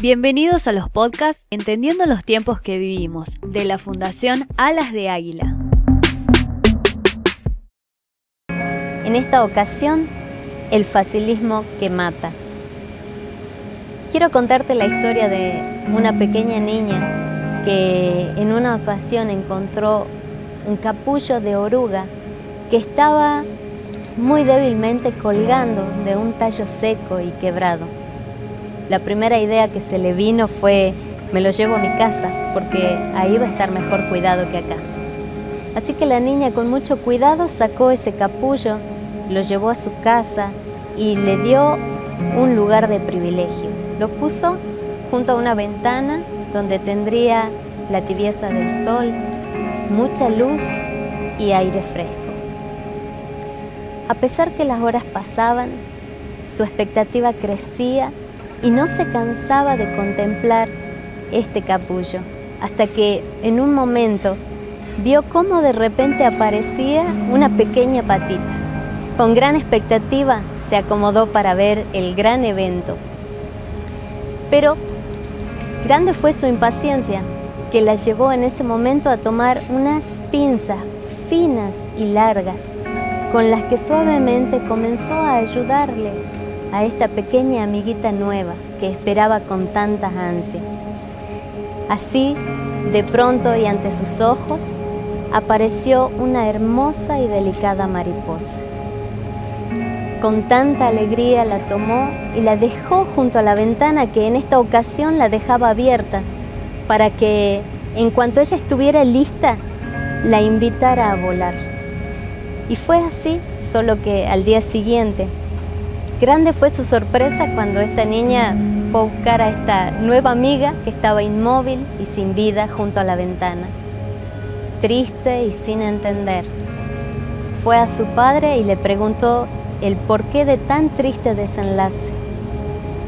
Bienvenidos a los podcasts Entendiendo los tiempos que vivimos de la Fundación Alas de Águila. En esta ocasión, el facilismo que mata. Quiero contarte la historia de una pequeña niña que en una ocasión encontró un capullo de oruga que estaba muy débilmente colgando de un tallo seco y quebrado. La primera idea que se le vino fue, me lo llevo a mi casa porque ahí va a estar mejor cuidado que acá. Así que la niña con mucho cuidado sacó ese capullo, lo llevó a su casa y le dio un lugar de privilegio. Lo puso junto a una ventana donde tendría la tibieza del sol, mucha luz y aire fresco. A pesar que las horas pasaban, su expectativa crecía y no se cansaba de contemplar este capullo, hasta que en un momento vio cómo de repente aparecía una pequeña patita. Con gran expectativa se acomodó para ver el gran evento. Pero grande fue su impaciencia, que la llevó en ese momento a tomar unas pinzas finas y largas, con las que suavemente comenzó a ayudarle a esta pequeña amiguita nueva que esperaba con tantas ansias. Así, de pronto y ante sus ojos, apareció una hermosa y delicada mariposa. Con tanta alegría la tomó y la dejó junto a la ventana que en esta ocasión la dejaba abierta para que en cuanto ella estuviera lista, la invitara a volar. Y fue así, solo que al día siguiente, Grande fue su sorpresa cuando esta niña fue a buscar a esta nueva amiga que estaba inmóvil y sin vida junto a la ventana. Triste y sin entender. Fue a su padre y le preguntó el porqué de tan triste desenlace.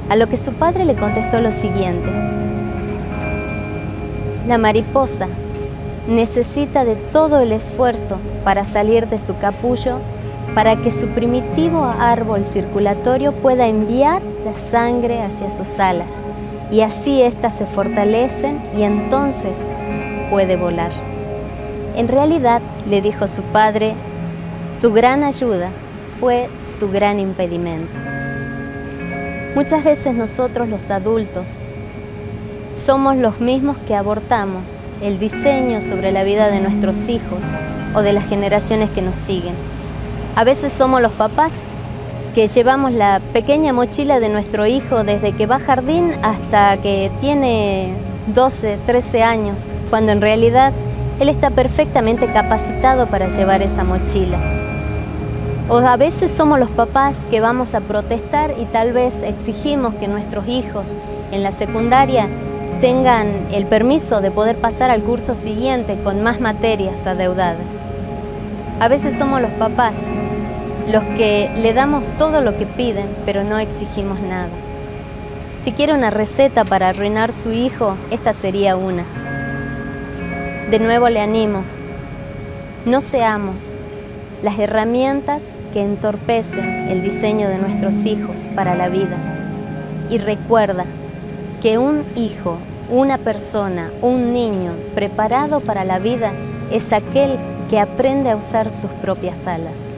A lo que su padre le contestó lo siguiente. La mariposa necesita de todo el esfuerzo para salir de su capullo para que su primitivo árbol circulatorio pueda enviar la sangre hacia sus alas y así éstas se fortalecen y entonces puede volar. En realidad, le dijo su padre, tu gran ayuda fue su gran impedimento. Muchas veces nosotros los adultos somos los mismos que abortamos el diseño sobre la vida de nuestros hijos o de las generaciones que nos siguen. A veces somos los papás que llevamos la pequeña mochila de nuestro hijo desde que va a jardín hasta que tiene 12, 13 años, cuando en realidad él está perfectamente capacitado para llevar esa mochila. O a veces somos los papás que vamos a protestar y tal vez exigimos que nuestros hijos en la secundaria tengan el permiso de poder pasar al curso siguiente con más materias adeudadas. A veces somos los papás los que le damos todo lo que piden, pero no exigimos nada. Si quiere una receta para arruinar su hijo, esta sería una. De nuevo le animo, no seamos las herramientas que entorpecen el diseño de nuestros hijos para la vida. Y recuerda que un hijo, una persona, un niño preparado para la vida es aquel que aprende a usar sus propias alas.